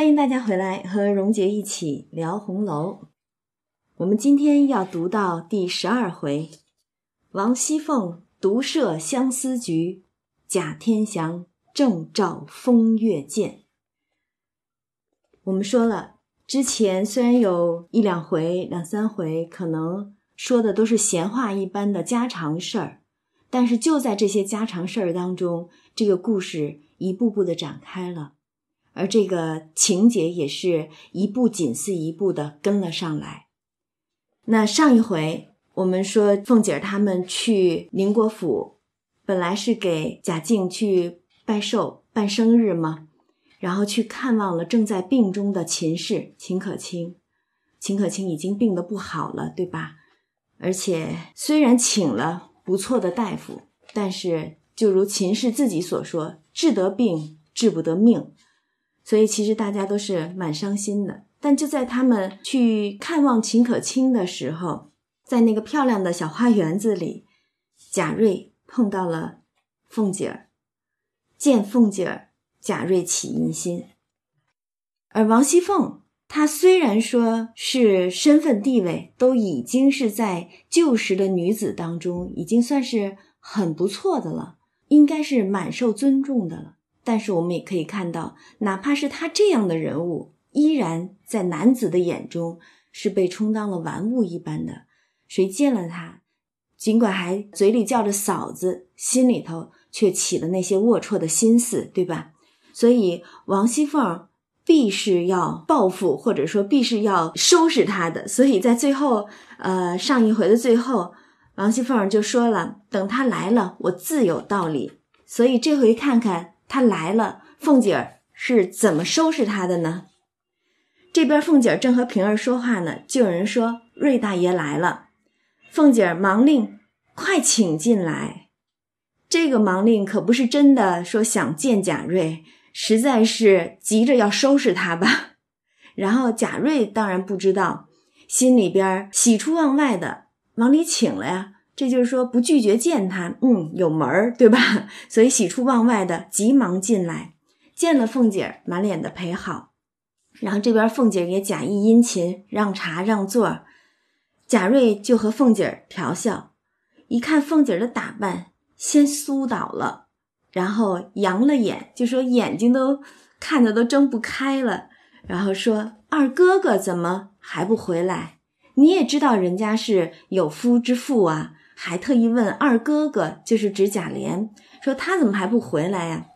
欢迎大家回来和荣杰一起聊红楼。我们今天要读到第十二回，王熙凤独设相思局，贾天祥正照风月鉴。我们说了，之前虽然有一两回、两三回，可能说的都是闲话一般的家常事儿，但是就在这些家常事儿当中，这个故事一步步的展开了，而这个情节也是一步紧似一步的跟了上来。那上一回我们说，凤姐儿他们去宁国府，本来是给贾静去拜寿、办生日嘛，然后去看望了正在病中的秦氏秦可卿。秦可卿已经病得不好了，对吧？而且虽然请了不错的大夫，但是就如秦氏自己所说，治得病，治不得命，所以其实大家都是蛮伤心的。但就在他们去看望秦可卿的时候，在那个漂亮的小花园子里，贾瑞碰到了凤姐儿。见凤姐儿，贾瑞起疑心。而王熙凤，她虽然说是身份地位都已经是在旧时的女子当中，已经算是很不错的了，应该是蛮受尊重的了。但是我们也可以看到，哪怕是他这样的人物。依然在男子的眼中是被充当了玩物一般的，谁见了他，尽管还嘴里叫着嫂子，心里头却起了那些龌龊的心思，对吧？所以王熙凤必是要报复，或者说必是要收拾他的。所以在最后，呃，上一回的最后，王熙凤就说了：“等他来了，我自有道理。”所以这回看看他来了，凤姐儿是怎么收拾他的呢？这边凤姐儿正和平儿说话呢，就有人说瑞大爷来了。凤姐儿忙令快请进来。这个忙令可不是真的说想见贾瑞，实在是急着要收拾他吧。然后贾瑞当然不知道，心里边喜出望外的往里请了呀。这就是说不拒绝见他，嗯，有门儿，对吧？所以喜出望外的急忙进来，见了凤姐儿，满脸的陪好。然后这边凤姐儿也假意殷勤，让茶让座，贾瑞就和凤姐儿调笑，一看凤姐儿的打扮，先酥倒了，然后扬了眼，就说眼睛都看的都睁不开了，然后说二哥哥怎么还不回来？你也知道人家是有夫之妇啊，还特意问二哥哥，就是指贾琏，说他怎么还不回来呀？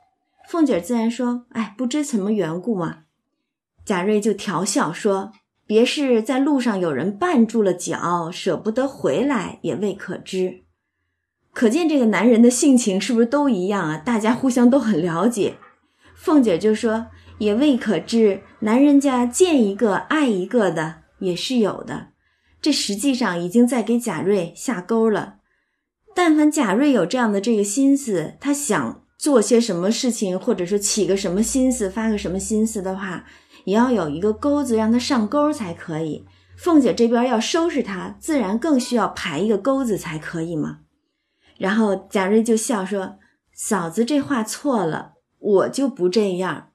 凤姐自然说，哎，不知什么缘故嘛。贾瑞就调笑说：“别是在路上有人绊住了脚，舍不得回来，也未可知。可见这个男人的性情是不是都一样啊？大家互相都很了解。”凤姐就说：“也未可知，男人家见一个爱一个的也是有的。这实际上已经在给贾瑞下钩了。但凡贾瑞有这样的这个心思，他想做些什么事情，或者说起个什么心思，发个什么心思的话。”也要有一个钩子让他上钩才可以。凤姐这边要收拾他，自然更需要排一个钩子才可以嘛。然后贾瑞就笑说：“嫂子这话错了，我就不这样。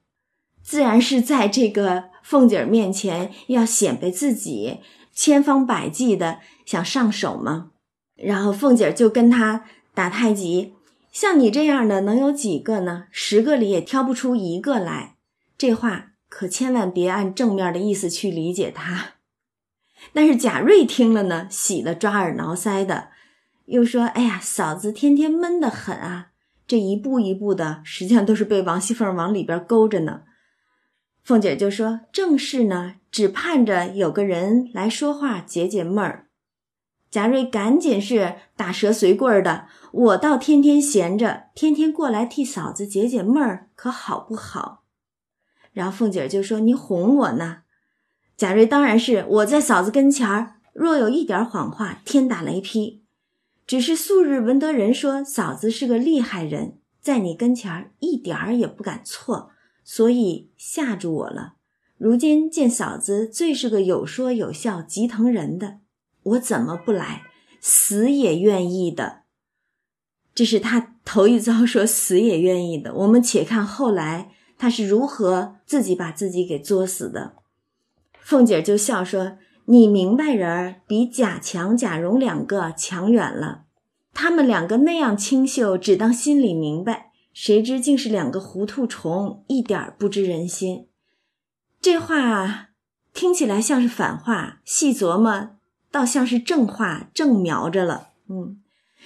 自然是在这个凤姐面前要显摆自己，千方百计的想上手吗。然后凤姐就跟他打太极，像你这样的能有几个呢？十个里也挑不出一个来。这话。”可千万别按正面的意思去理解他。但是贾瑞听了呢，喜得抓耳挠腮的，又说：“哎呀，嫂子天天闷得很啊，这一步一步的，实际上都是被王熙凤往里边勾着呢。”凤姐就说：“正是呢，只盼着有个人来说话解解闷儿。”贾瑞赶紧是打蛇随棍的：“我倒天天闲着，天天过来替嫂子解解闷儿，可好不好？”然后凤姐就说：“你哄我呢？”贾瑞当然是我在嫂子跟前儿，若有一点谎话，天打雷劈。只是素日闻得人说嫂子是个厉害人，在你跟前儿一点儿也不敢错，所以吓住我了。如今见嫂子最是个有说有笑、极疼人的，我怎么不来？死也愿意的。这是他头一遭说死也愿意的。我们且看后来。他是如何自己把自己给作死的。凤姐就笑说：“你明白人儿比贾强、贾蓉两个强远了。他们两个那样清秀，只当心里明白，谁知竟是两个糊涂虫，一点不知人心。”这话听起来像是反话，细琢磨倒像是正话，正瞄着了。嗯，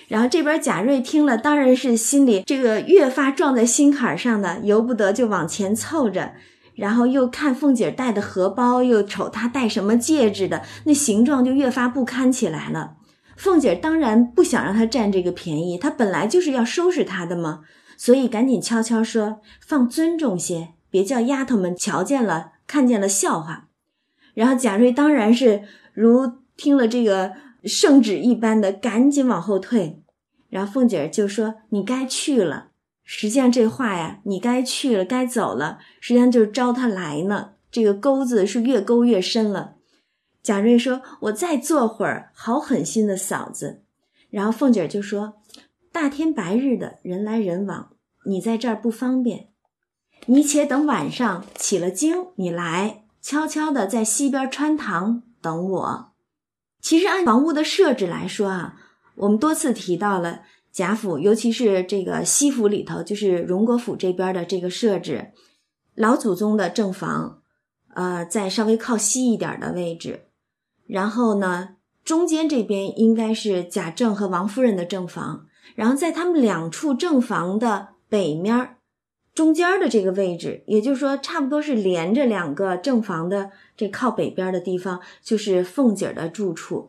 然后这边贾瑞听了，当然是心里这个越发撞在心坎上的，由不得就往前凑着。然后又看凤姐戴的荷包，又瞅她戴什么戒指的，那形状就越发不堪起来了。凤姐当然不想让她占这个便宜，她本来就是要收拾她的嘛，所以赶紧悄悄说：“放尊重些，别叫丫头们瞧见了，看见了笑话。”然后贾瑞当然是如听了这个圣旨一般的，赶紧往后退。然后凤姐就说：“你该去了。”实际上这话呀，你该去了，该走了，实际上就是招他来呢。这个钩子是越勾越深了。贾瑞说：“我再坐会儿，好狠心的嫂子。”然后凤姐就说：“大天白日的人来人往，你在这儿不方便，你且等晚上起了经，你来悄悄的在西边穿堂等我。”其实按房屋的设置来说啊，我们多次提到了。贾府，尤其是这个西府里头，就是荣国府这边的这个设置，老祖宗的正房，呃，在稍微靠西一点的位置。然后呢，中间这边应该是贾政和王夫人的正房。然后在他们两处正房的北面中间的这个位置，也就是说，差不多是连着两个正房的这靠北边的地方，就是凤姐的住处。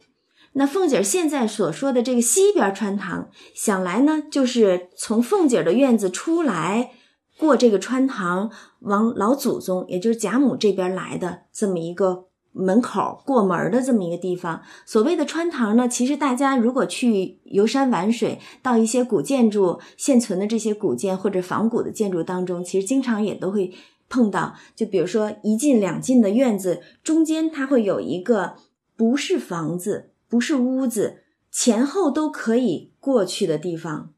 那凤姐现在所说的这个西边穿堂，想来呢，就是从凤姐的院子出来，过这个穿堂，往老祖宗，也就是贾母这边来的这么一个门口过门的这么一个地方。所谓的穿堂呢，其实大家如果去游山玩水，到一些古建筑现存的这些古建或者仿古的建筑当中，其实经常也都会碰到。就比如说一进两进的院子，中间它会有一个不是房子。不是屋子，前后都可以过去的地方，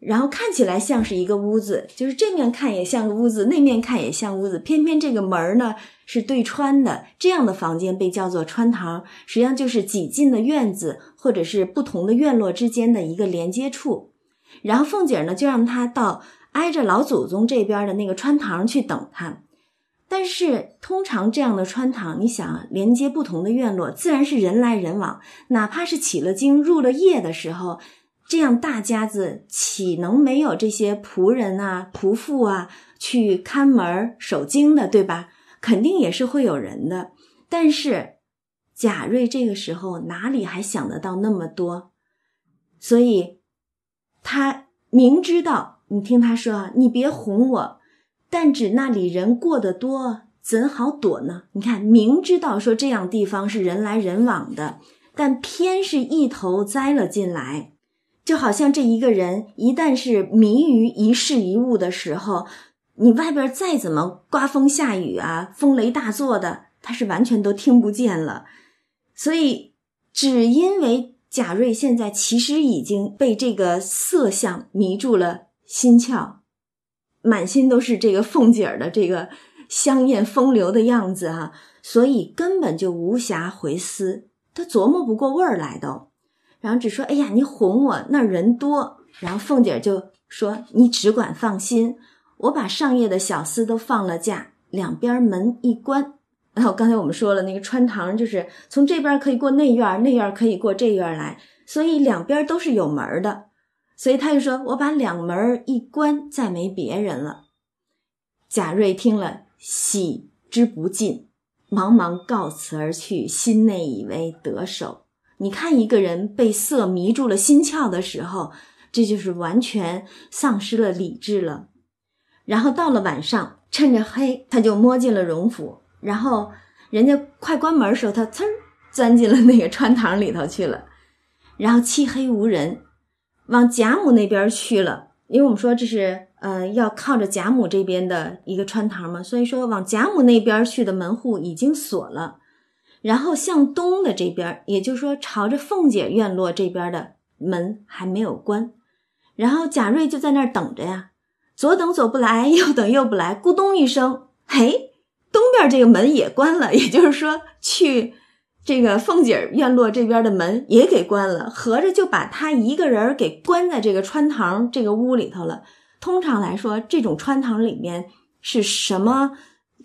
然后看起来像是一个屋子，就是正面看也像个屋子，那面看也像屋子，偏偏这个门儿呢是对穿的，这样的房间被叫做穿堂，实际上就是几进的院子，或者是不同的院落之间的一个连接处。然后凤姐呢就让他到挨着老祖宗这边的那个穿堂去等他。但是通常这样的穿堂，你想，连接不同的院落，自然是人来人往。哪怕是起了经、入了夜的时候，这样大家子岂能没有这些仆人啊、仆妇啊去看门守经的，对吧？肯定也是会有人的。但是贾瑞这个时候哪里还想得到那么多？所以他明知道，你听他说啊，你别哄我。但指那里人过得多，怎好躲呢？你看，明知道说这样地方是人来人往的，但偏是一头栽了进来，就好像这一个人一旦是迷于一事一物的时候，你外边再怎么刮风下雨啊，风雷大作的，他是完全都听不见了。所以，只因为贾瑞现在其实已经被这个色相迷住了心窍。满心都是这个凤姐儿的这个香艳风流的样子哈，所以根本就无暇回思，他琢磨不过味儿来都，然后只说：“哎呀，你哄我，那人多。”然后凤姐就说：“你只管放心，我把上夜的小厮都放了假，两边门一关。然后刚才我们说了，那个穿堂就是从这边可以过内院，内院可以过这院来，所以两边都是有门的。”所以他就说：“我把两门一关，再没别人了。”贾瑞听了，喜之不尽，忙忙告辞而去，心内以为得手。你看，一个人被色迷住了心窍的时候，这就是完全丧失了理智了。然后到了晚上，趁着黑，他就摸进了荣府。然后人家快关门时候，他噌钻进了那个穿堂里头去了。然后漆黑无人。往贾母那边去了，因为我们说这是呃要靠着贾母这边的一个穿堂嘛，所以说往贾母那边去的门户已经锁了，然后向东的这边，也就是说朝着凤姐院落这边的门还没有关，然后贾瑞就在那儿等着呀，左等左不来，右等右不来，咕咚一声，嘿，东边这个门也关了，也就是说，去这个凤姐院落这边的门也给关了，合着就把他一个人给关在这个穿堂这个屋里头了。通常来说，这种穿堂里面是什么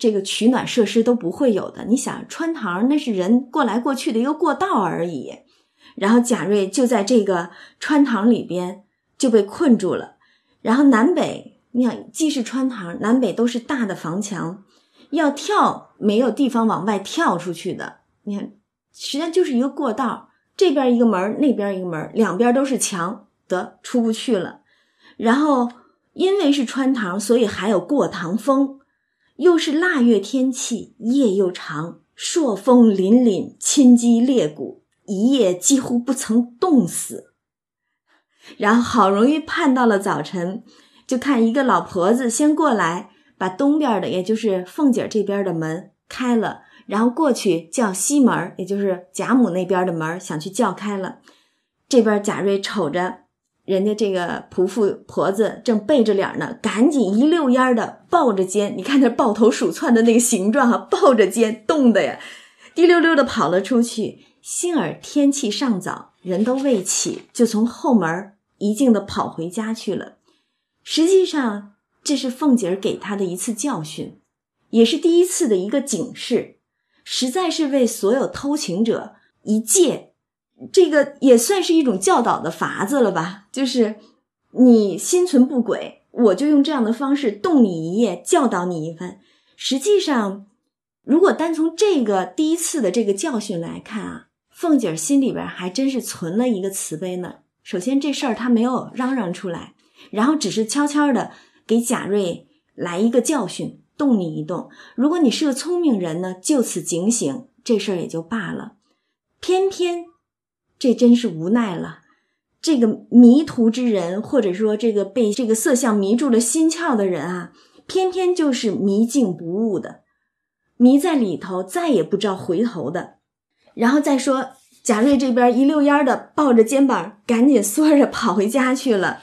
这个取暖设施都不会有的。你想，穿堂那是人过来过去的一个过道而已。然后贾瑞就在这个穿堂里边就被困住了。然后南北，你看，既是穿堂，南北都是大的房墙，要跳没有地方往外跳出去的。你看，实际上就是一个过道，这边一个门，那边一个门，两边都是墙，得出不去了。然后因为是穿堂，所以还有过堂风，又是腊月天气，夜又长，朔风凛凛，侵击裂骨，一夜几乎不曾冻死。然后好容易盼到了早晨，就看一个老婆子先过来，把东边的，也就是凤姐这边的门开了，然后过去叫西门，也就是贾母那边的门，想去叫开了。这边贾瑞瞅着人家这个仆妇婆子正背着脸呢，赶紧一溜烟的抱着肩，你看那抱头鼠窜的那个形状哈，抱着肩冻的呀，滴溜溜的跑了出去。幸而天气尚早，人都未起，就从后门。一径的跑回家去了。实际上，这是凤姐儿给他的一次教训，也是第一次的一个警示，实在是为所有偷情者一戒。这个也算是一种教导的法子了吧？就是你心存不轨，我就用这样的方式动你一夜，教导你一番。实际上，如果单从这个第一次的这个教训来看啊，凤姐儿心里边还真是存了一个慈悲呢。首先，这事儿她没有嚷嚷出来，然后只是悄悄的给贾瑞来一个教训，动你一动。如果你是个聪明人呢，就此警醒，这事儿也就罢了。偏偏这真是无奈了，这个迷途之人，或者说这个被这个色相迷住了心窍的人啊，偏偏就是迷境不悟的，迷在里头，再也不知道回头的。然后再说。贾瑞这边一溜烟的抱着肩膀，赶紧缩着跑回家去了。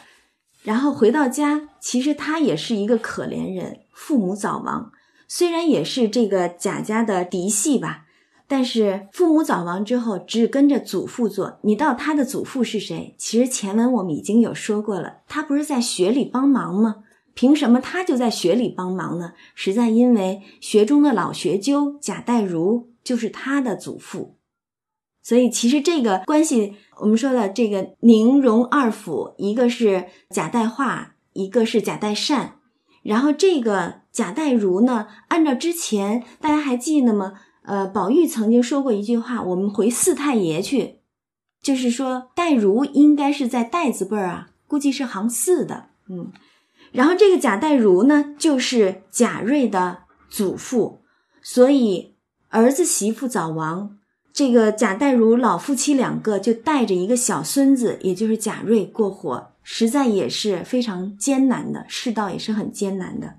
然后回到家，其实他也是一个可怜人，父母早亡。虽然也是这个贾家的嫡系吧，但是父母早亡之后，只跟着祖父做。你到他的祖父是谁？其实前文我们已经有说过了，他不是在学里帮忙吗？凭什么他就在学里帮忙呢？实在因为学中的老学究贾代儒就是他的祖父。所以其实这个关系，我们说的这个宁荣二府，一个是贾代化，一个是贾代善。然后这个贾代儒呢，按照之前大家还记得吗？呃，宝玉曾经说过一句话：“我们回四太爷去。”就是说代儒应该是在代字辈儿啊，估计是行四的。嗯，然后这个贾代儒呢，就是贾瑞的祖父，所以儿子媳妇早亡。这个贾代儒老夫妻两个就带着一个小孙子，也就是贾瑞过活，实在也是非常艰难的，世道也是很艰难的。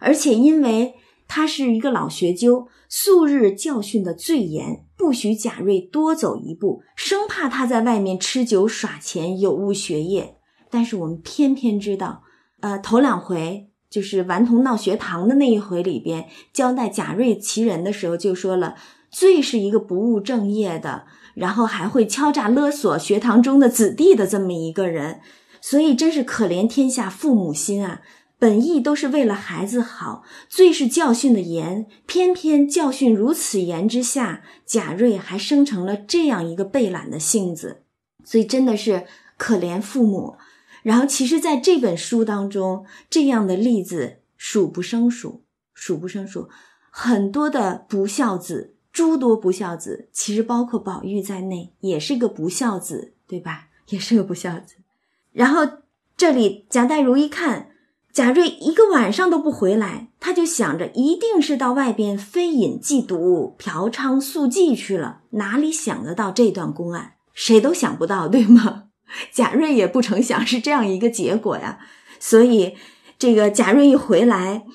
而且因为他是一个老学究，素日教训的最严，不许贾瑞多走一步，生怕他在外面吃酒耍钱，有误学业。但是我们偏偏知道，呃，头两回就是顽童闹学堂的那一回里边，交代贾瑞其人的时候，就说了。最是一个不务正业的，然后还会敲诈勒索学堂中的子弟的这么一个人，所以真是可怜天下父母心啊！本意都是为了孩子好，最是教训的严，偏偏教训如此严之下，贾瑞还生成了这样一个被懒的性子，所以真的是可怜父母。然后，其实在这本书当中，这样的例子数不胜数，数不胜数，很多的不孝子。诸多不孝子，其实包括宝玉在内，也是个不孝子，对吧？也是个不孝子。然后这里贾代儒一看贾瑞一个晚上都不回来，他就想着一定是到外边非饮即毒、嫖娼宿妓去了，哪里想得到这段公案？谁都想不到，对吗？贾瑞也不成想是这样一个结果呀。所以这个贾瑞一回来。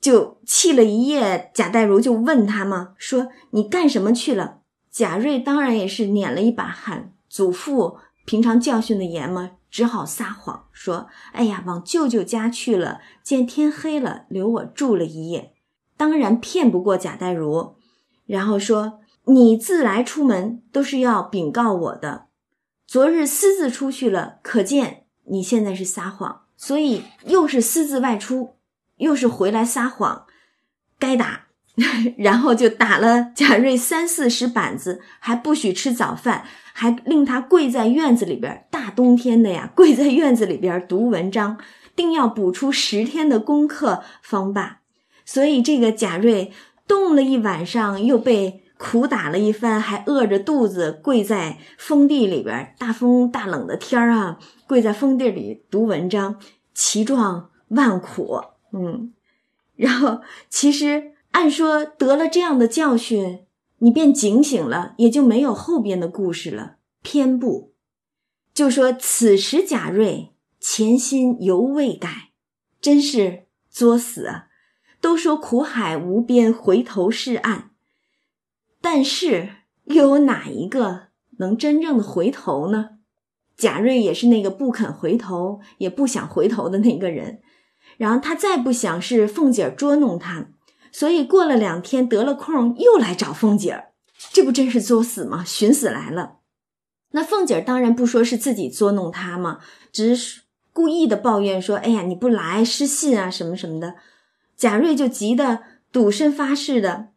就气了一夜，贾代儒就问他嘛，说你干什么去了？贾瑞当然也是捻了一把汗。祖父平常教训的严嘛，只好撒谎说：“哎呀，往舅舅家去了，见天黑了，留我住了一夜。”当然骗不过贾代儒，然后说：“你自来出门都是要禀告我的，昨日私自出去了，可见你现在是撒谎，所以又是私自外出，又是回来撒谎，该打。”然后就打了贾瑞三四十板子，还不许吃早饭，还令他跪在院子里边。大冬天的呀，跪在院子里边读文章，定要补出十天的功课方罢。所以这个贾瑞冻了一晚上，又被苦打了一番，还饿着肚子跪在封地里边，大风大冷的天儿啊，跪在封地里读文章，其状万苦。嗯，然后其实。按说得了这样的教训，你便警醒了，也就没有后边的故事了。偏不，就说此时贾瑞前心犹未改，真是作死啊！都说苦海无边，回头是岸，但是又有哪一个能真正的回头呢？贾瑞也是那个不肯回头，也不想回头的那个人。然后他再不想是凤姐捉弄他。所以过了两天得了空又来找凤姐儿，这不真是作死吗？寻死来了。那凤姐儿当然不说是自己捉弄他嘛，只是故意的抱怨说：“哎呀，你不来失信啊，什么什么的。”贾瑞就急得赌身发誓的。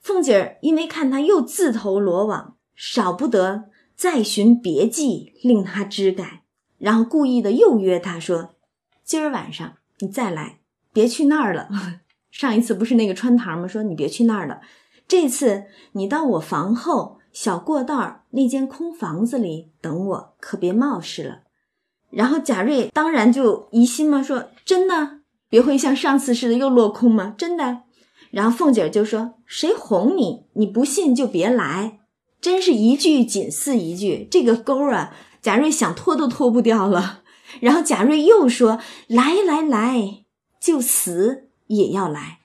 凤姐儿因为看他又自投罗网，少不得再寻别计令他知改，然后故意的又约他说：“今儿晚上你再来，别去那儿了。”上一次不是那个穿堂吗？说你别去那儿了，这次你到我房后小过道那间空房子里等我，可别冒失了。然后贾瑞当然就疑心嘛，说真的，别会像上次似的又落空吗？真的。然后凤姐就说：“谁哄你？你不信就别来。”真是一句紧似一句，这个钩啊，贾瑞想脱都脱不掉了。然后贾瑞又说：“来来来，就死。”也要来，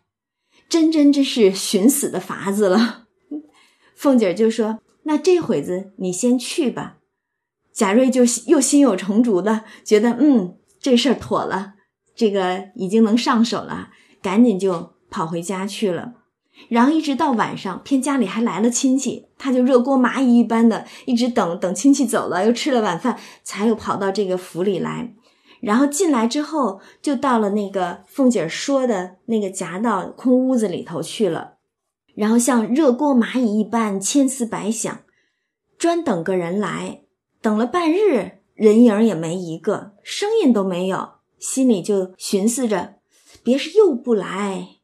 真真真是寻死的法子了。凤姐就说：“那这会子你先去吧。”贾瑞就又心有成竹的觉得，嗯，这事儿妥了，这个已经能上手了，赶紧就跑回家去了。然后一直到晚上，偏家里还来了亲戚，他就热锅蚂蚁一般的一直等等亲戚走了，又吃了晚饭，才又跑到这个府里来。然后进来之后，就到了那个凤姐说的那个夹道空屋子里头去了。然后像热锅蚂蚁一般千思百想，专等个人来。等了半日，人影也没一个，声音都没有，心里就寻思着：别是又不来，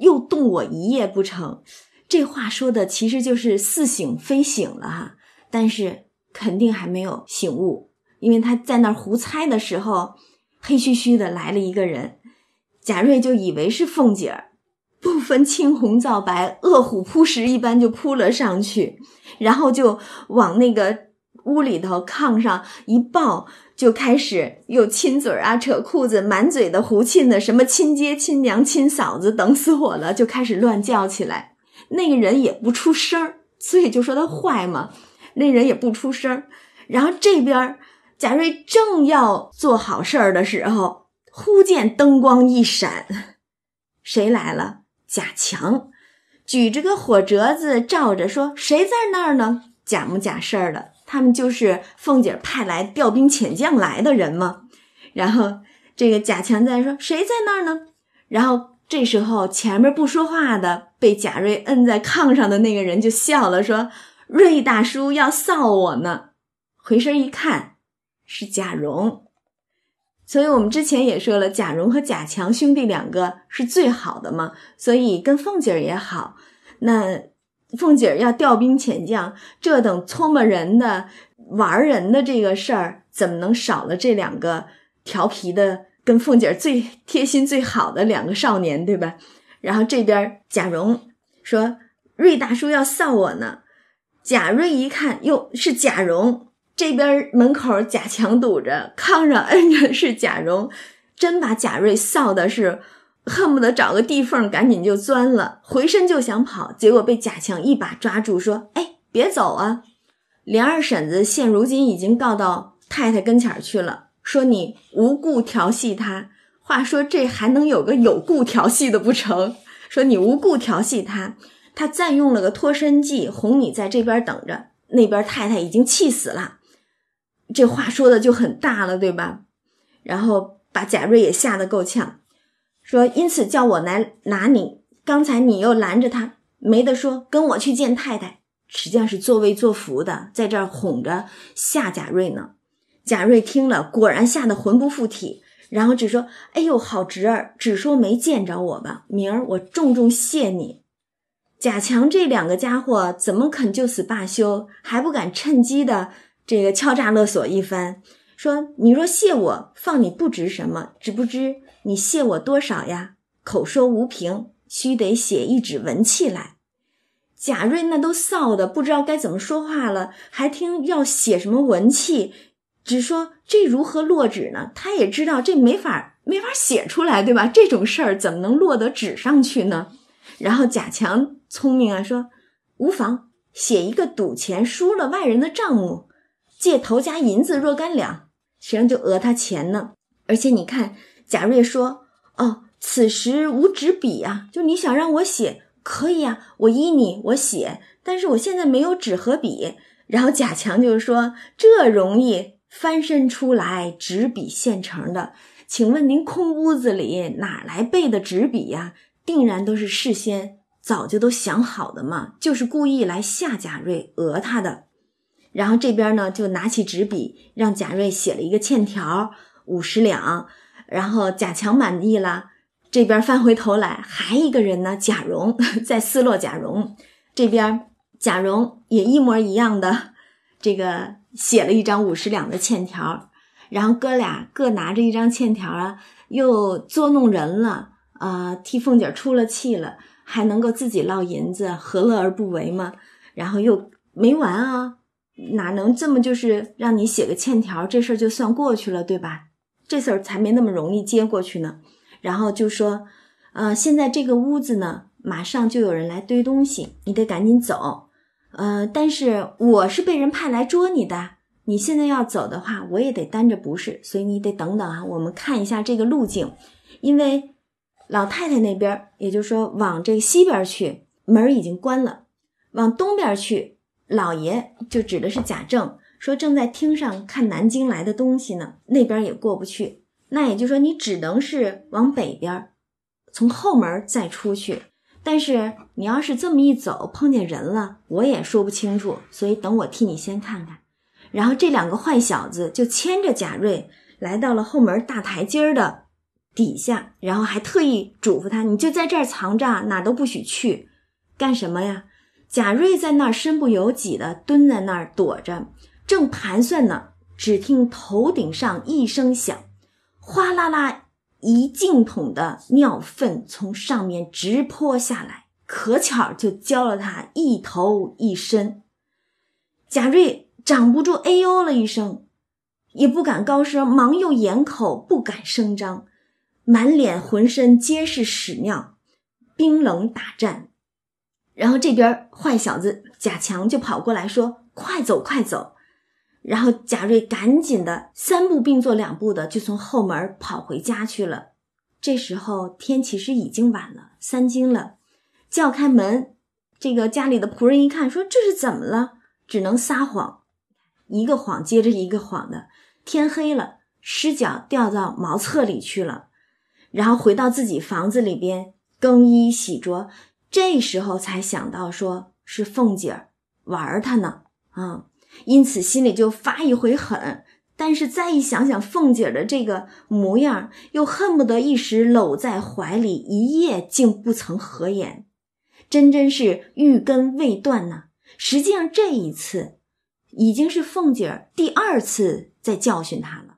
又冻我一夜不成？这话说的其实就是似醒非醒了哈，但是肯定还没有醒悟。因为他在那儿胡猜的时候，黑黢黢的来了一个人，贾瑞就以为是凤姐儿，不分青红皂白，饿虎扑食一般就扑了上去，然后就往那个屋里头炕上一抱，就开始又亲嘴啊、扯裤子，满嘴的胡沁的，什么亲爹、亲娘、亲嫂子，等死我了，就开始乱叫起来。那个人也不出声儿，所以就说他坏嘛。那人也不出声儿，然后这边。贾瑞正要做好事儿的时候，忽见灯光一闪，谁来了？贾强举着个火折子照着说：“谁在那儿呢？”假模假式儿的，他们就是凤姐派来调兵遣将来的人吗？然后这个贾强在说：“谁在那儿呢？”然后这时候前面不说话的被贾瑞摁在炕上的那个人就笑了，说：“瑞大叔要臊我呢。”回身一看。是贾蓉，所以我们之前也说了，贾蓉和贾强兄弟两个是最好的嘛，所以跟凤姐儿也好。那凤姐儿要调兵遣将，这等搓磨人的、玩人的这个事儿，怎么能少了这两个调皮的、跟凤姐最贴心、最好的两个少年，对吧？然后这边贾蓉说：“瑞大叔要臊我呢。”贾瑞一看，哟，是贾蓉。这边门口贾强堵着，炕上摁着是贾蓉，真把贾瑞臊的是恨不得找个地缝赶紧就钻了，回身就想跑，结果被贾强一把抓住，说：“哎，别走啊！”连二婶子现如今已经告到太太跟前儿去了，说你无故调戏他。话说这还能有个有故调戏的不成？说你无故调戏他，他暂用了个脱身计，哄你在这边等着。那边太太已经气死了，这话说的就很大了，对吧？然后把贾瑞也吓得够呛，说因此叫我来拿你。刚才你又拦着他，没得说，跟我去见太太。实际上是作威作福的，在这儿哄着吓贾瑞呢。贾瑞听了，果然吓得魂不附体。然后只说：“哎呦，好侄儿，只说没见着我吧，明儿我重重谢你。”贾强这两个家伙怎么肯就此罢休，还不敢趁机的这个敲诈勒索一番，说：“你若谢我，放你不值什么，只不知你谢我多少呀？口说无凭，须得写一纸文契来。”贾瑞那都臊的不知道该怎么说话了，还听要写什么文契。只说这如何落纸呢？他也知道这没法没法写出来，对吧？这种事儿怎么能落得纸上去呢？然后贾强聪明啊，说无妨，写一个赌钱输了外人的账目，借头家银子若干两，实际上就讹他钱呢。而且你看贾瑞说哦，此时无纸笔啊，就你想让我写可以啊，我依你我写，但是我现在没有纸和笔。然后贾强就说这容易。翻身出来，纸笔现成的。请问您空屋子里哪来备的纸笔呀？定然都是事先早就都想好的嘛，就是故意来吓贾瑞、讹他的。然后这边呢，就拿起纸笔，让贾瑞写了一个欠条，五十两。然后贾强满意了，这边翻回头来，还一个人呢，贾蓉 在厮落贾蓉。这边贾蓉也一模一样的。这个写了一张五十两的欠条，然后哥俩各拿着一张欠条啊，又捉弄人了啊，替凤姐出了气了，还能够自己捞银子，何乐而不为嘛？然后又没完啊，哪能这么就是让你写个欠条，这事儿就算过去了，对吧？这事儿才没那么容易接过去呢。然后就说，呃，现在这个屋子呢，马上就有人来堆东西，你得赶紧走。呃，但是我是被人派来捉你的，你现在要走的话，我也得担着不是，所以你得等等啊，我们看一下这个路径，因为老太太那边，也就是说往这西边去，门已经关了；往东边去，老爷就指的是贾政，说正在厅上看南京来的东西呢，那边也过不去，那也就是说你只能是往北边，从后门再出去。但是你要是这么一走，碰见人了，我也说不清楚，所以等我替你先看看。然后这两个坏小子就牵着贾瑞来到了后门大台阶儿的底下，然后还特意嘱咐他：“你就在这儿藏着，哪都不许去。”干什么呀？贾瑞在那儿身不由己的蹲在那儿躲着，正盘算呢，只听头顶上一声响，哗啦啦。一净桶的尿粪从上面直泼下来，可巧就浇了他一头一身。贾瑞掌不住，哎呦了一声，也不敢高声，忙又掩口，不敢声张，满脸浑身皆是屎尿，冰冷打颤。然后这边坏小子贾强就跑过来说：“快走，快走！”然后贾瑞赶紧的三步并作两步的就从后门跑回家去了。这时候天其实已经晚了，三更了。叫开门，这个家里的仆人一看，说这是怎么了？只能撒谎，一个谎接着一个谎的。天黑了，尸脚掉到茅厕里去了，然后回到自己房子里边更衣洗濯，这时候才想到说是凤姐儿玩他呢，啊。因此心里就发一回狠，但是再一想想凤姐的这个模样，又恨不得一时搂在怀里一夜竟不曾合眼，真真是欲根未断呐。实际上这一次已经是凤姐第二次在教训他了，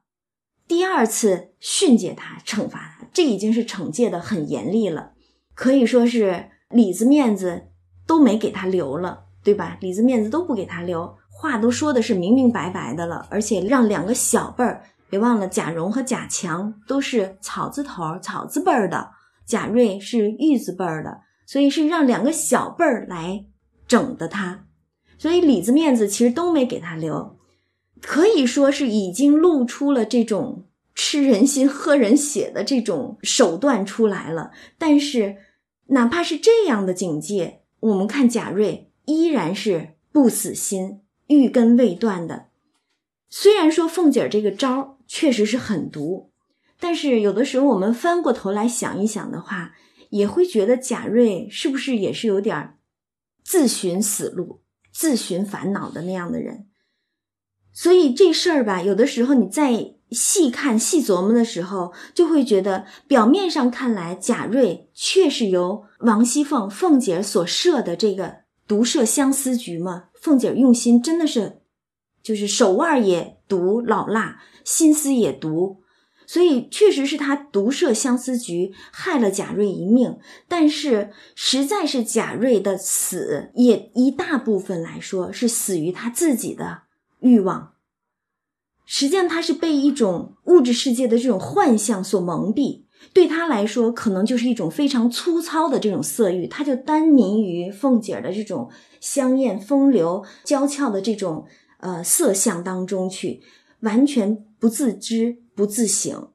第二次训诫他、惩罚他，这已经是惩戒的很严厉了，可以说是里子面子都没给他留了，对吧？里子面子都不给他留。话都说的是明明白白的了，而且让两个小辈儿，别忘了贾蓉和贾强都是草字头、草字辈儿的，贾瑞是玉字辈儿的，所以是让两个小辈儿来整的他，所以里子面子其实都没给他留。可以说是已经露出了这种吃人心、喝人血的这种手段出来了。但是，哪怕是这样的警戒，我们看贾瑞依然是不死心、欲根未断的。虽然说凤姐儿这个招确实是狠毒，但是有的时候我们翻过头来想一想的话，也会觉得贾瑞是不是也是有点自寻死路、自寻烦恼的那样的人。所以这事儿吧，有的时候你再细看、细琢磨的时候，就会觉得表面上看来，贾瑞确实由王熙凤、凤姐所设的这个毒设相思局嘛。凤姐用心真的是，就是手腕也毒老辣，心思也毒，所以确实是她毒设相思局，害了贾瑞一命。但是实在是贾瑞的死，也一大部分来说是死于他自己的。欲望，实际上他是被一种物质世界的这种幻象所蒙蔽，对他来说，可能就是一种非常粗糙的这种色欲，他就耽迷于凤姐的这种香艳风流、娇俏的这种呃色相当中去，完全不自知、不自省。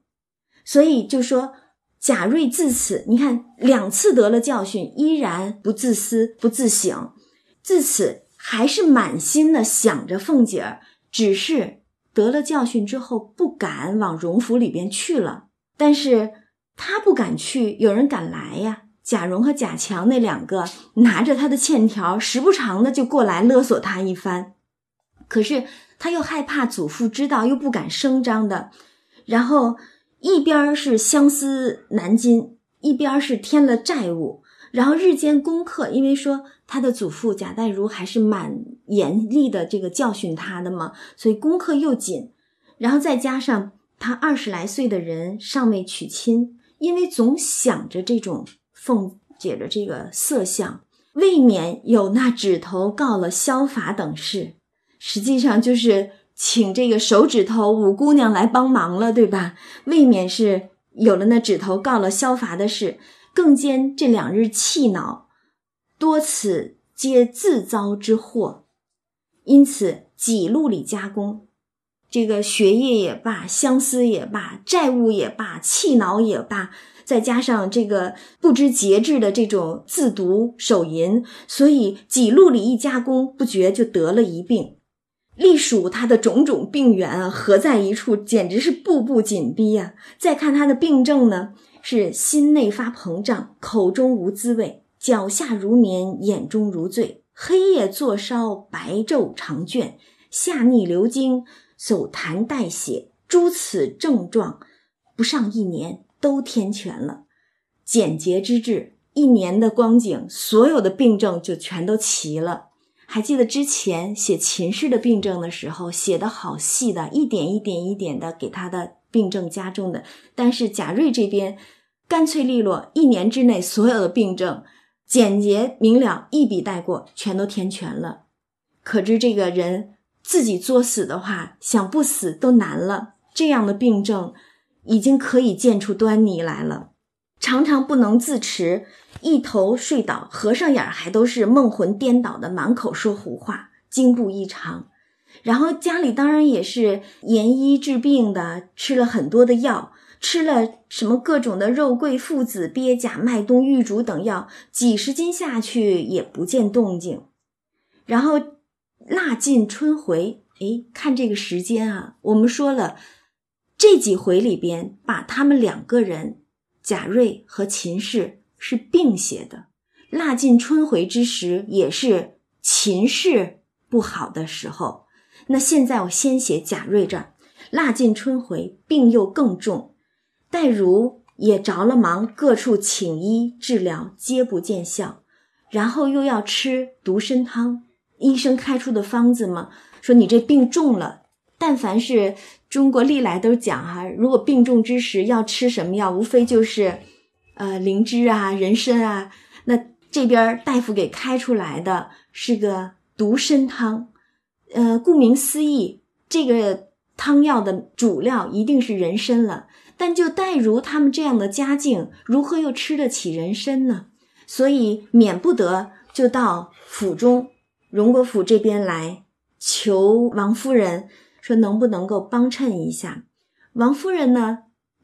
所以就说贾瑞自此，你看两次得了教训，依然不自私、不自省，自此。还是满心的想着凤姐儿，只是得了教训之后不敢往荣府里边去了。但是他不敢去，有人敢来呀？贾蓉和贾强那两个拿着他的欠条，时不常的就过来勒索他一番。可是他又害怕祖父知道，又不敢声张的。然后一边是相思难禁，一边是添了债务。然后日间功课，因为说他的祖父贾代儒还是蛮严厉的，这个教训他的嘛，所以功课又紧。然后再加上他二十来岁的人尚未娶亲，因为总想着这种凤姐的这个色相，未免有那指头告了萧法等事，实际上就是请这个手指头五姑娘来帮忙了，对吧？未免是有了那指头告了萧法的事。更兼这两日气恼，多此皆自遭之祸，因此几路里加工，这个学业也罢，相思也罢，债务也罢，气恼也罢，再加上这个不知节制的这种自毒手淫，所以几路里一加工，不觉就得了一病。隶属他的种种病源啊，合在一处，简直是步步紧逼呀。再看他的病症呢？是心内发膨胀，口中无滋味，脚下如眠，眼中如醉，黑夜坐烧，白昼长倦，下逆流经，手痰带血，诸此症状，不上一年都天全了。简洁之至，一年的光景，所有的病症就全都齐了。还记得之前写秦氏的病症的时候，写的好细的，一点一点一点的给他的病症加重的，但是贾瑞这边。干脆利落，一年之内所有的病症简洁明了，一笔带过，全都填全了。可知这个人自己作死的话，想不死都难了。这样的病症已经可以见出端倪来了，常常不能自持，一头睡倒，合上眼还都是梦魂颠倒的，满口说胡话，惊怖异常。然后家里当然也是研医治病的，吃了很多的药。吃了什么各种的肉桂、附子、鳖甲、麦冬、玉竹等药，几十斤下去也不见动静。然后腊尽春回，哎，看这个时间啊，我们说了这几回里边，把他们两个人贾瑞和秦氏是并写的。腊尽春回之时，也是秦氏不好的时候。那现在我先写贾瑞这儿，腊尽春回，病又更重。黛如也着了忙，各处请医治疗，皆不见效。然后又要吃独参汤，医生开出的方子嘛，说你这病重了。但凡是中国历来都讲哈，如果病重之时要吃什么药，无非就是呃灵芝啊、人参啊。那这边大夫给开出来的是个独参汤，呃，顾名思义，这个汤药的主料一定是人参了。但就黛如他们这样的家境，如何又吃得起人参呢？所以免不得就到府中荣国府这边来求王夫人，说能不能够帮衬一下。王夫人呢，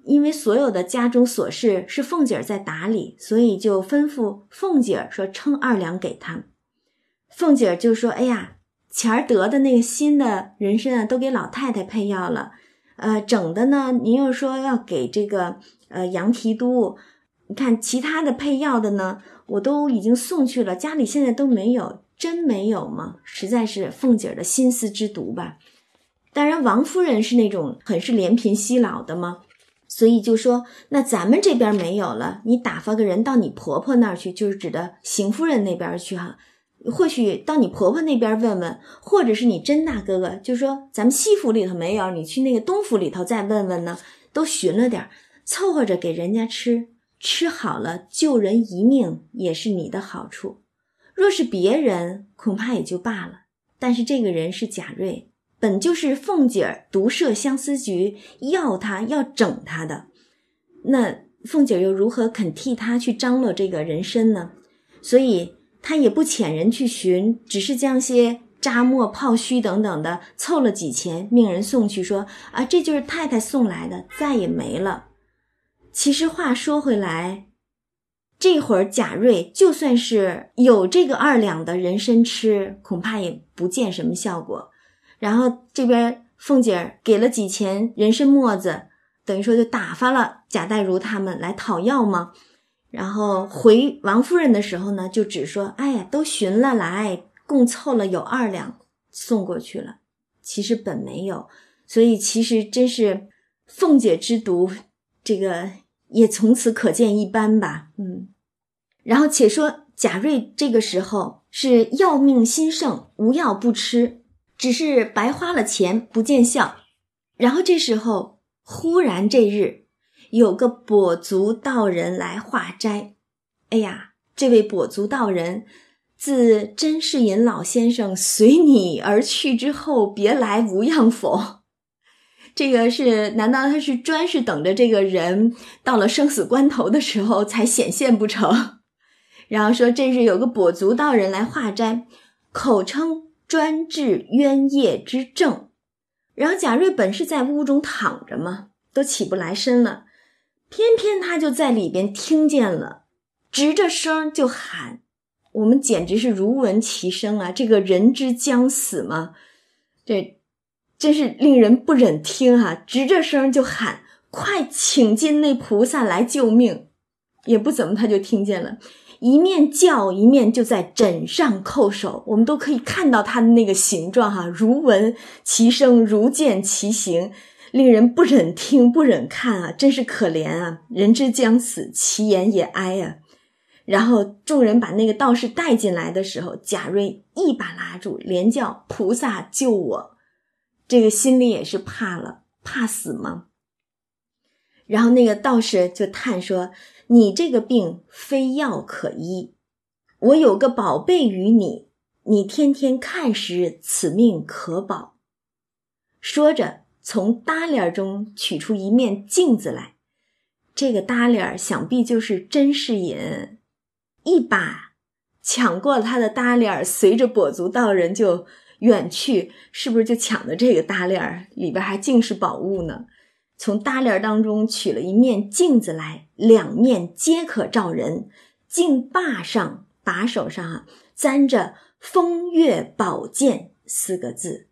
因为所有的家中琐事是凤姐儿在打理，所以就吩咐凤姐儿说称二两给她。凤姐儿就说：“哎呀，前儿得的那个新的人参啊，都给老太太配药了。呃，整的呢，您又说要给这个呃杨提督。你看其他的配药的呢，我都已经送去了，家里现在都没有，真没有吗？实在是凤姐儿的心思之毒吧。当然，王夫人是那种很是怜贫惜老的吗，所以就说那咱们这边没有了，你打发个人到你婆婆那儿去，就是指的邢夫人那边去哈。”或许到你婆婆那边问问，或者是你甄大哥哥，就说咱们西府里头没有，你去那个东府里头再问问呢，都寻了点，凑合着给人家吃，吃好了救人一命也是你的好处。若是别人，恐怕也就罢了。但是这个人是贾瑞，本就是凤姐儿独设相思局要他要整他的，那凤姐儿又如何肯替他去张罗这个人参呢？所以。他也不遣人去寻，只是将些扎墨、泡须等等的凑了几钱，命人送去，说：“啊，这就是太太送来的，再也没了。”其实话说回来，这会儿贾瑞就算是有这个二两的人参吃，恐怕也不见什么效果。然后这边凤姐儿给了几钱人参末子，等于说就打发了贾代儒他们来讨药嘛？然后回王夫人的时候呢，就只说：“哎呀，都寻了来，共凑了有二两，送过去了。其实本没有，所以其实真是凤姐之毒，这个也从此可见一斑吧。嗯，然后且说贾瑞这个时候是要命心盛，无药不吃，只是白花了钱，不见效。然后这时候忽然这日。”有个跛足道人来化斋，哎呀，这位跛足道人自甄士隐老先生随你而去之后，别来无恙否？这个是难道他是专是等着这个人到了生死关头的时候才显现不成？然后说这日有个跛足道人来化斋，口称专治冤业之症。然后贾瑞本是在屋中躺着嘛，都起不来身了。偏偏他就在里边听见了，直着声就喊，我们简直是如闻其声啊！这个人之将死吗？这真是令人不忍听啊！直着声就喊，快请进那菩萨来救命！也不怎么，他就听见了，一面叫一面就在枕上叩首，我们都可以看到他的那个形状哈，如闻其声，如见其形。令人不忍听，不忍看啊！真是可怜啊！人之将死，其言也哀啊！然后众人把那个道士带进来的时候，贾瑞一把拉住，连叫菩萨救我。这个心里也是怕了，怕死吗？然后那个道士就叹说：“你这个病非药可医，我有个宝贝与你，你天天看时，此命可保。”说着。从搭帘中取出一面镜子来，这个搭帘想必就是甄士隐，一把抢过了他的搭帘随着跛足道人就远去，是不是就抢的这个搭帘里边还尽是宝物呢？从搭帘当中取了一面镜子来，两面皆可照人，镜把上把手上啊簪着“风月宝剑”四个字。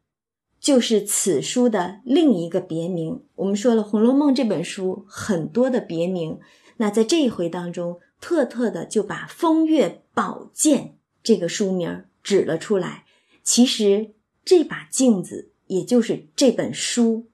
就是此书的另一个别名。我们说了，《红楼梦》这本书很多的别名，那在这一回当中，特特的就把《风月宝鉴》这个书名指了出来。其实这把镜子也就是这本书。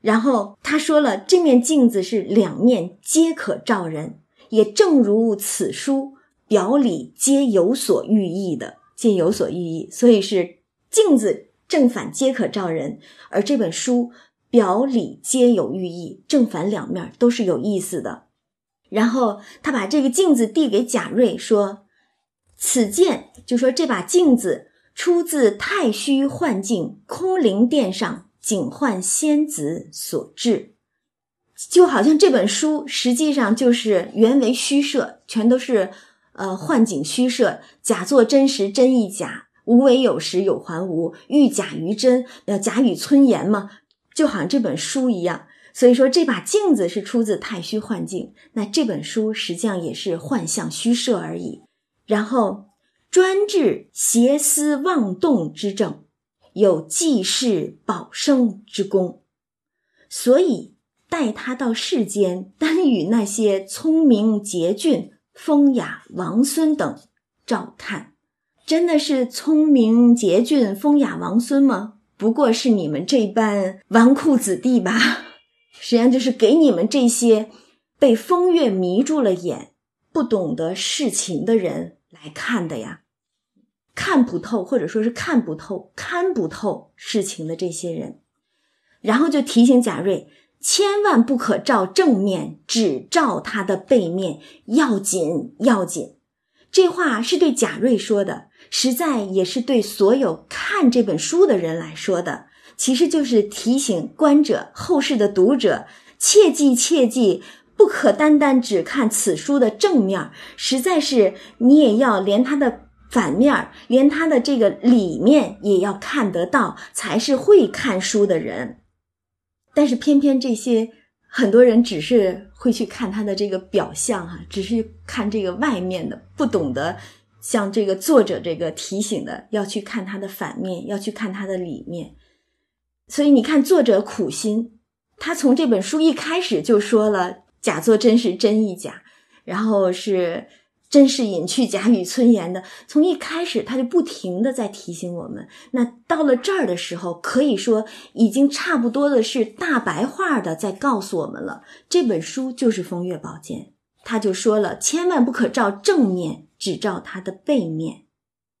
然后他说了，这面镜子是两面皆可照人，也正如此书表里皆有所寓意的，皆有所寓意，所以是镜子。正反皆可照人，而这本书表里皆有寓意，正反两面都是有意思的。然后他把这个镜子递给贾瑞，说：“此剑就说这把镜子出自太虚幻境空灵殿上警幻仙子所制，就好像这本书实际上就是原为虚设，全都是呃幻景虚设，假作真实，真亦假。”无为有时有还无，欲假于真，呃，假与村言嘛，就好像这本书一样。所以说，这把镜子是出自太虚幻境，那这本书实际上也是幻象虚设而已。然后专治邪思妄动之症，有济世保生之功，所以带他到世间，单与那些聪明杰俊、风雅王孙等照看。真的是聪明杰俊、风雅王孙吗？不过是你们这般纨绔子弟吧。实际上就是给你们这些被风月迷住了眼、不懂得世情的人来看的呀，看不透或者说是看不透、看不透事情的这些人，然后就提醒贾瑞，千万不可照正面，只照他的背面，要紧要紧。这话是对贾瑞说的，实在也是对所有看这本书的人来说的。其实就是提醒观者、后世的读者，切记切记，不可单单只看此书的正面，实在是你也要连它的反面，连他的这个里面也要看得到，才是会看书的人。但是偏偏这些很多人只是会去看他的这个表象，哈，只是看这个外面的，不懂得像这个作者这个提醒的，要去看他的反面，要去看他的里面。所以你看，作者苦心，他从这本书一开始就说了假作真是真亦假，然后是真是隐去假语村言的。从一开始他就不停的在提醒我们。那到了这儿的时候，可以说已经差不多的是大白话的在告诉我们了。这本书就是《风月宝鉴》，他就说了，千万不可照正面，只照它的背面。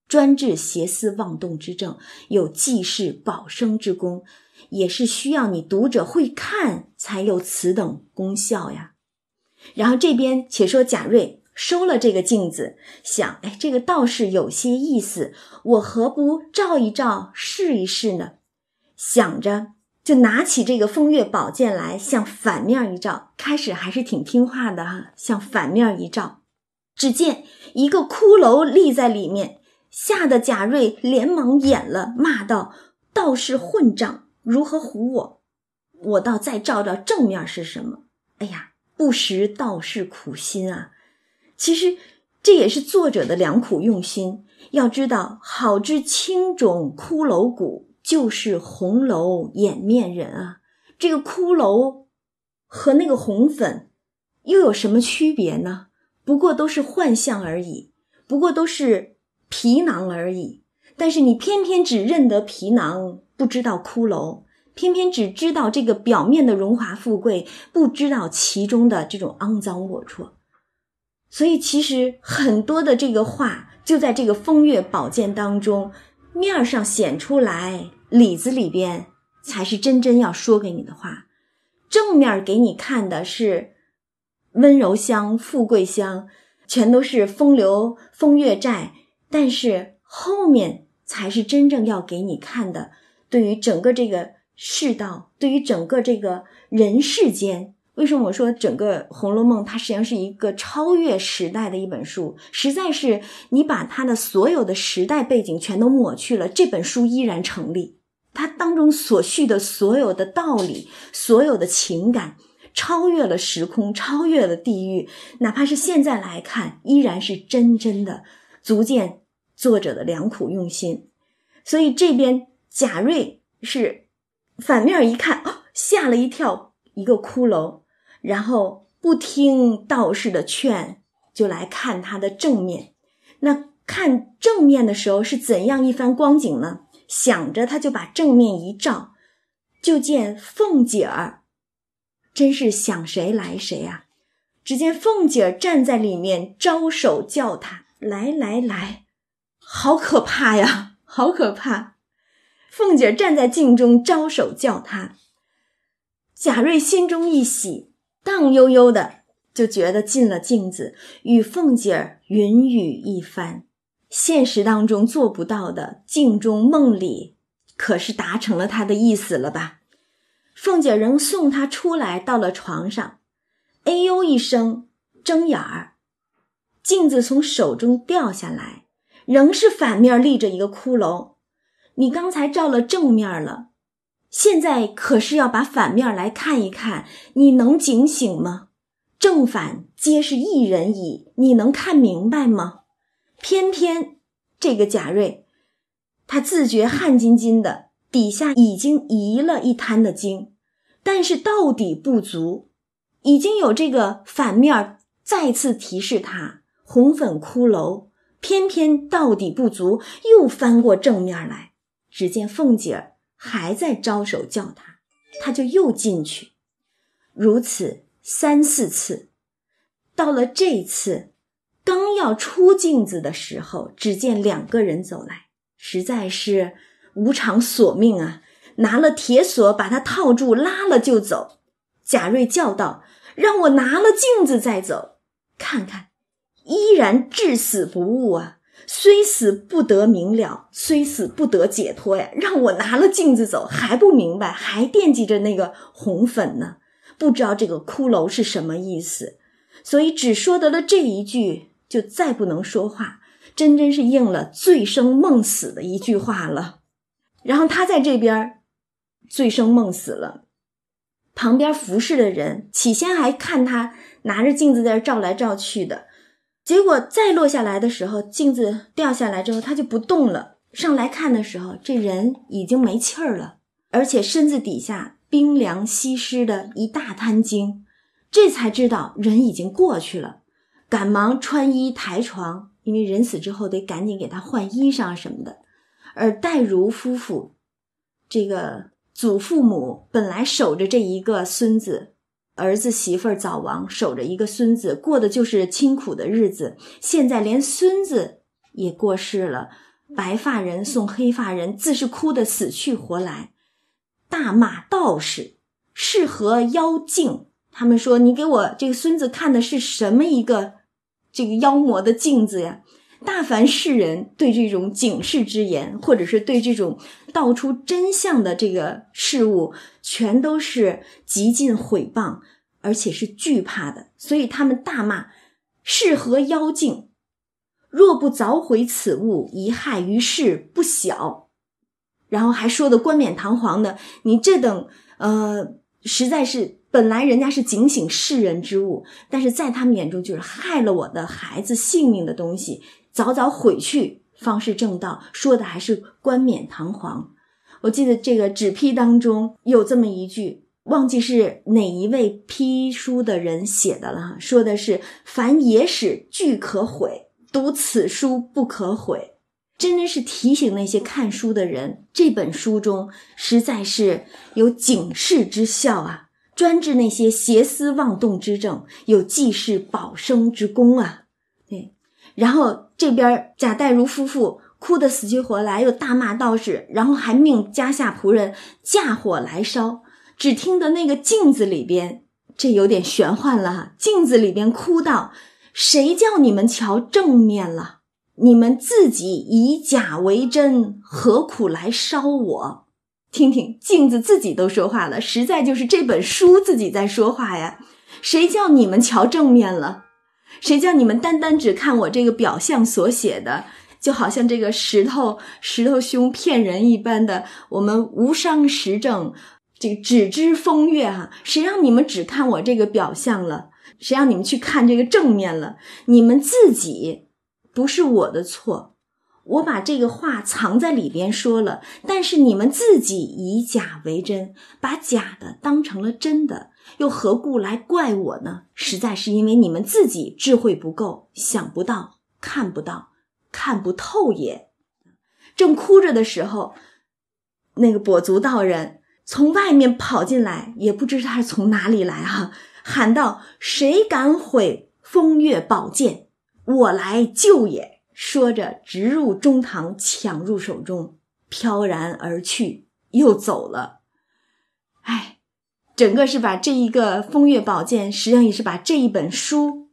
专治邪思妄动之症，有济世保生之功，也是需要你读者会看才有此等功效呀。然后这边且说贾瑞收了这个镜子，想，哎，这个道士有些意思，我何不照一照试一试呢？想着就拿起这个风月宝剑来，向反面一照，开始还是挺听话的哈，向反面一照，只见一个骷髅立在里面。吓得贾瑞连忙掩了，骂道：“道士混账，如何唬我？我倒再照照正面是什么？哎呀，不识道士苦心啊！其实这也是作者的良苦用心。要知道，好之青冢骷髅骨，就是红楼掩面人啊。这个骷髅和那个红粉又有什么区别呢？不过都是幻象而已，不过都是。”皮囊而已，但是你偏偏只认得皮囊，不知道骷髅；偏偏只知道这个表面的荣华富贵，不知道其中的这种肮脏龌龊。所以，其实很多的这个话，就在这个风月宝鉴当中，面上显出来，里子里边才是真真要说给你的话。正面给你看的是温柔乡、富贵乡，全都是风流风月债。但是后面才是真正要给你看的。对于整个这个世道，对于整个这个人世间，为什么我说整个《红楼梦》它实际上是一个超越时代的一本书？实在是你把它的所有的时代背景全都抹去了，这本书依然成立。它当中所叙的所有的道理，所有的情感，超越了时空，超越了地域，哪怕是现在来看，依然是真真的。足见作者的良苦用心，所以这边贾瑞是反面一看，吓了一跳，一个骷髅，然后不听道士的劝，就来看他的正面。那看正面的时候是怎样一番光景呢？想着他就把正面一照，就见凤姐儿，真是想谁来谁啊！只见凤姐儿站在里面，招手叫他。来来来，好可怕呀，好可怕！凤姐儿站在镜中招手叫他，贾瑞心中一喜，荡悠悠的就觉得进了镜子，与凤姐儿云雨一番。现实当中做不到的，镜中梦里可是达成了他的意思了吧？凤姐仍送他出来，到了床上，哎呦一声，睁眼儿。镜子从手中掉下来，仍是反面立着一个骷髅。你刚才照了正面了，现在可是要把反面来看一看，你能警醒吗？正反皆是一人矣，你能看明白吗？偏偏这个贾瑞，他自觉汗津津的，底下已经移了一滩的精，但是到底不足，已经有这个反面再次提示他红粉骷髅，偏偏到底不足，又翻过正面来。只见凤姐儿还在招手叫他，他就又进去，如此三四次。到了这次，刚要出镜子的时候，只见两个人走来，实在是无常索命啊！拿了铁锁把他套住，拉了就走。贾瑞叫道：“让我拿了镜子再走，看看，依然至死不悟啊！”虽死不得明了，虽死不得解脱呀！让我拿了镜子走，还不明白，还惦记着那个红粉呢，不知道这个骷髅是什么意思，所以只说得了这一句，就再不能说话，真真是应了醉生梦死的一句话了。然后他在这边醉生梦死了，旁边服侍的人起先还看他拿着镜子在这照来照去的。结果再落下来的时候，镜子掉下来之后，他就不动了。上来看的时候，这人已经没气儿了，而且身子底下冰凉稀湿的一大滩精，这才知道人已经过去了，赶忙穿衣抬床，因为人死之后得赶紧给他换衣裳什么的。而戴如夫妇，这个祖父母本来守着这一个孙子。儿子媳妇儿早亡，守着一个孙子，过的就是清苦的日子。现在连孙子也过世了，白发人送黑发人，自是哭得死去活来，大骂道士是何妖精？他们说你给我这个孙子看的是什么一个这个妖魔的镜子呀？大凡世人对这种警示之言，或者是对这种道出真相的这个事物，全都是极尽毁谤，而且是惧怕的。所以他们大骂：“是何妖精？若不凿毁此物，贻害于世不小。”然后还说的冠冕堂皇的：“你这等呃，实在是本来人家是警醒世人之物，但是在他们眼中就是害了我的孩子性命的东西。”早早毁去方是正道，说的还是冠冕堂皇。我记得这个纸批当中有这么一句，忘记是哪一位批书的人写的了，说的是“凡野史俱可毁，读此书不可毁”，真真是提醒那些看书的人，这本书中实在是有警示之效啊，专治那些邪思妄动之症，有济世保生之功啊。然后。这边贾代儒夫妇哭得死去活来，又大骂道士，然后还命家下仆人架火来烧。只听得那个镜子里边，这有点玄幻了哈。镜子里边哭道：“谁叫你们瞧正面了？你们自己以假为真，何苦来烧我？”听听镜子自己都说话了，实在就是这本书自己在说话呀。谁叫你们瞧正面了？谁叫你们单单只看我这个表象所写的，就好像这个石头石头兄骗人一般的，我们无伤实证，这个只知风月哈。谁让你们只看我这个表象了？谁让你们去看这个正面了？你们自己不是我的错，我把这个话藏在里边说了，但是你们自己以假为真，把假的当成了真的。又何故来怪我呢？实在是因为你们自己智慧不够，想不到，看不到，看不透也。正哭着的时候，那个跛足道人从外面跑进来，也不知他是从哪里来啊，喊道：“谁敢毁风月宝剑？我来救也！”说着，直入中堂，抢入手中，飘然而去，又走了。哎。整个是把这一个风月宝鉴，实际上也是把这一本书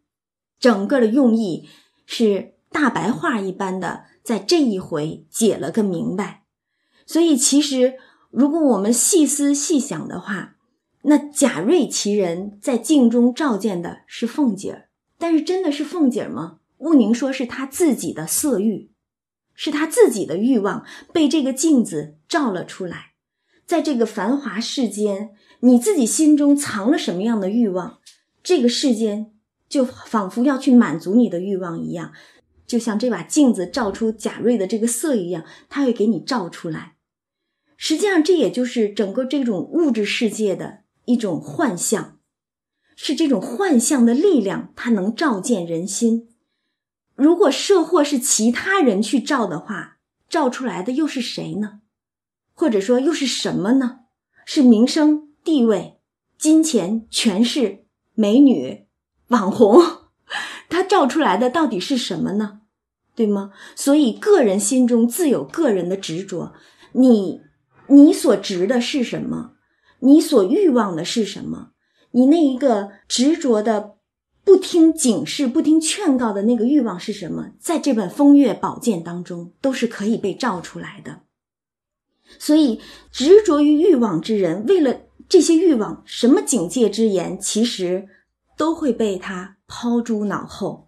整个的用意是大白话一般的，在这一回解了个明白。所以其实如果我们细思细想的话，那贾瑞其人在镜中照见的是凤姐儿，但是真的是凤姐儿吗？毋宁说是他自己的色欲，是他自己的欲望被这个镜子照了出来。在这个繁华世间，你自己心中藏了什么样的欲望，这个世间就仿佛要去满足你的欲望一样，就像这把镜子照出贾瑞的这个色一样，它会给你照出来。实际上，这也就是整个这种物质世界的一种幻象，是这种幻象的力量，它能照见人心。如果设或是其他人去照的话，照出来的又是谁呢？或者说又是什么呢？是名声、地位、金钱、权势、美女、网红，他照出来的到底是什么呢？对吗？所以个人心中自有个人的执着。你，你所执的是什么？你所欲望的是什么？你那一个执着的、不听警示、不听劝告的那个欲望是什么？在这本《风月宝鉴》当中，都是可以被照出来的。所以，执着于欲望之人，为了这些欲望，什么警戒之言，其实都会被他抛诸脑后。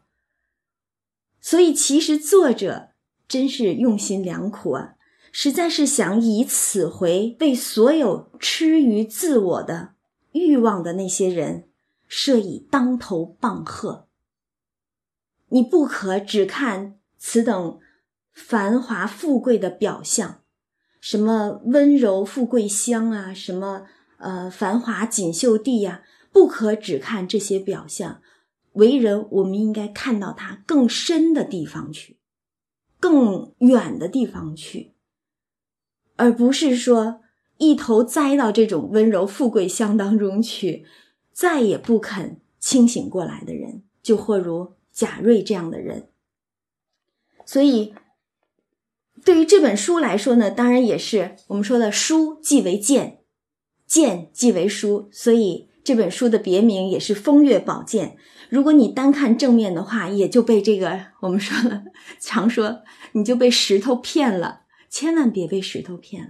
所以，其实作者真是用心良苦啊，实在是想以此回为所有痴于自我的欲望的那些人设以当头棒喝。你不可只看此等繁华富贵的表象。什么温柔富贵乡啊，什么呃繁华锦绣地呀，不可只看这些表象。为人，我们应该看到它更深的地方去，更远的地方去，而不是说一头栽到这种温柔富贵乡当中去，再也不肯清醒过来的人，就或如贾瑞这样的人。所以。对于这本书来说呢，当然也是我们说的书即为鉴，剑即为书，所以这本书的别名也是《风月宝鉴》。如果你单看正面的话，也就被这个我们说了，常说你就被石头骗了，千万别被石头骗了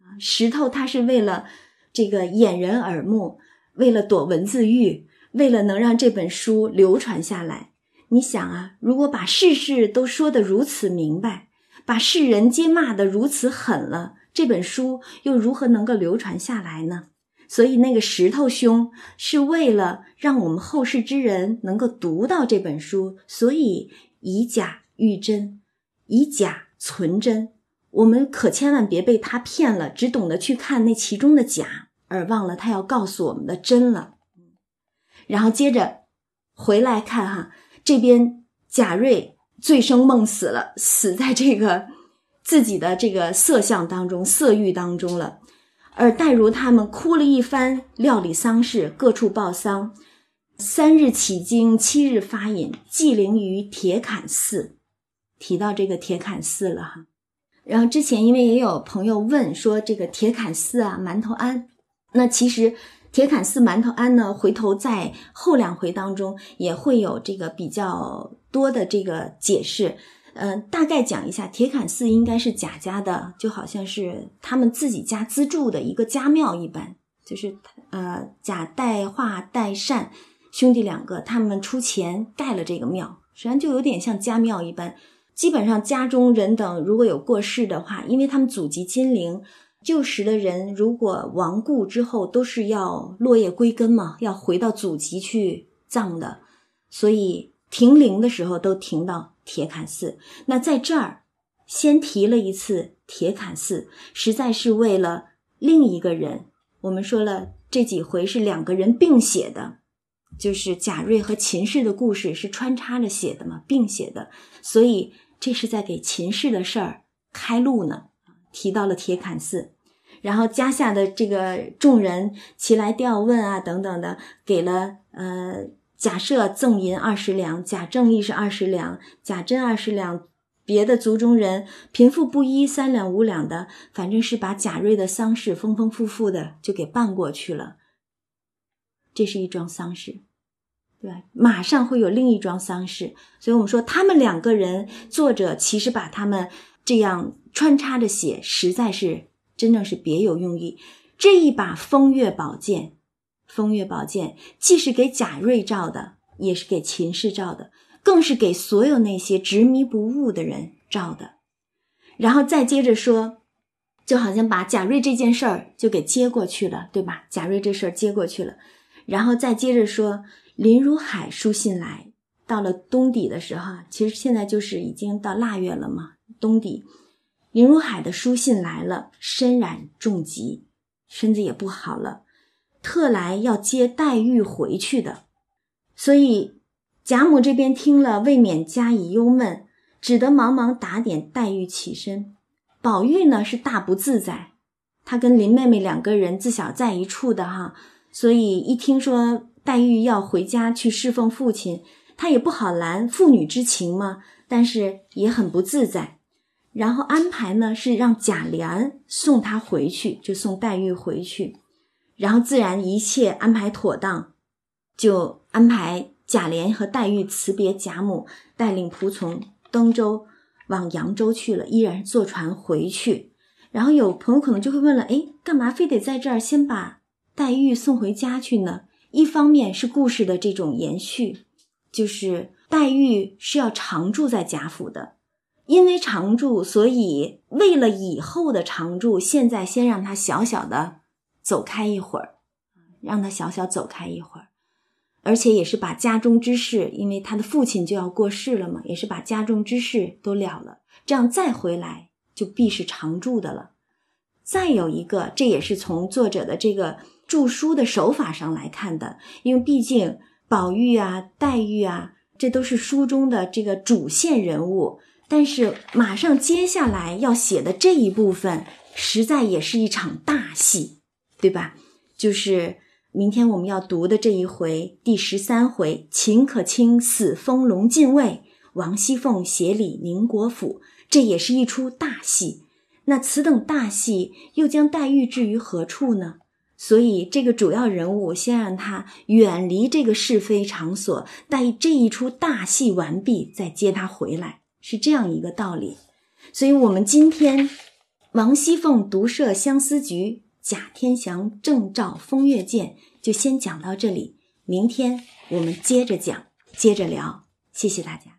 啊！石头它是为了这个掩人耳目，为了躲文字狱，为了能让这本书流传下来。你想啊，如果把世事都说得如此明白。把世人皆骂得如此狠了，这本书又如何能够流传下来呢？所以那个石头兄是为了让我们后世之人能够读到这本书，所以以假喻真，以假存真。我们可千万别被他骗了，只懂得去看那其中的假，而忘了他要告诉我们的真了。然后接着回来看哈，这边贾瑞。醉生梦死了，死在这个自己的这个色相当中、色欲当中了。而黛如他们哭了一番，料理丧事，各处报丧。三日起经，七日发引，祭灵于铁槛寺。提到这个铁槛寺了哈。然后之前因为也有朋友问说这个铁槛寺啊，馒头庵，那其实。铁槛寺馒头庵呢？回头在后两回当中也会有这个比较多的这个解释。嗯，大概讲一下，铁槛寺应该是贾家的，就好像是他们自己家资助的一个家庙一般。就是呃，贾代化、代善兄弟两个，他们出钱盖了这个庙，实际上就有点像家庙一般。基本上家中人等如果有过世的话，因为他们祖籍金陵。旧时的人如果亡故之后，都是要落叶归根嘛，要回到祖籍去葬的，所以停灵的时候都停到铁槛寺。那在这儿先提了一次铁槛寺，实在是为了另一个人。我们说了这几回是两个人并写的，就是贾瑞和秦氏的故事是穿插着写的嘛，并写的，所以这是在给秦氏的事儿开路呢。提到了铁槛寺。然后家下的这个众人齐来吊问啊，等等的，给了呃假设赠银二十两，假正亦是二十两，假真二十两，别的族中人贫富不一，三两五两的，反正是把贾瑞的丧事丰丰富富的就给办过去了。这是一桩丧事，对吧？马上会有另一桩丧事，所以我们说他们两个人，作者其实把他们这样穿插着写，实在是。真正是别有用意，这一把风月宝剑，风月宝剑既是给贾瑞照的，也是给秦氏照的，更是给所有那些执迷不悟的人照的。然后再接着说，就好像把贾瑞这件事儿就给接过去了，对吧？贾瑞这事儿接过去了，然后再接着说，林如海书信来，到了冬底的时候，其实现在就是已经到腊月了嘛，冬底，林如海的书信来了，身染重疾，身子也不好了，特来要接黛玉回去的，所以。贾母这边听了，未免加以忧闷，只得忙忙打点黛玉起身。宝玉呢是大不自在，他跟林妹妹两个人自小在一处的哈，所以一听说黛玉要回家去侍奉父亲，他也不好拦，父女之情嘛，但是也很不自在。然后安排呢是让贾琏送他回去，就送黛玉回去，然后自然一切安排妥当，就安排。贾琏和黛玉辞别贾母，带领仆从登舟往扬州去了，依然坐船回去。然后有朋友可能就会问了：哎，干嘛非得在这儿先把黛玉送回家去呢？一方面是故事的这种延续，就是黛玉是要常住在贾府的，因为常住，所以为了以后的常住，现在先让她小小的走开一会儿，让他小小走开一会儿。而且也是把家中之事，因为他的父亲就要过世了嘛，也是把家中之事都了了，这样再回来就必是常住的了。再有一个，这也是从作者的这个著书的手法上来看的，因为毕竟宝玉啊、黛玉啊，这都是书中的这个主线人物，但是马上接下来要写的这一部分，实在也是一场大戏，对吧？就是。明天我们要读的这一回第十三回，秦可卿死封龙禁尉，王熙凤协理宁国府，这也是一出大戏。那此等大戏又将黛玉置于何处呢？所以这个主要人物先让他远离这个是非场所，待这一出大戏完毕再接他回来，是这样一个道理。所以，我们今天王熙凤独设相思局。贾天祥正照风月剑，就先讲到这里。明天我们接着讲，接着聊。谢谢大家。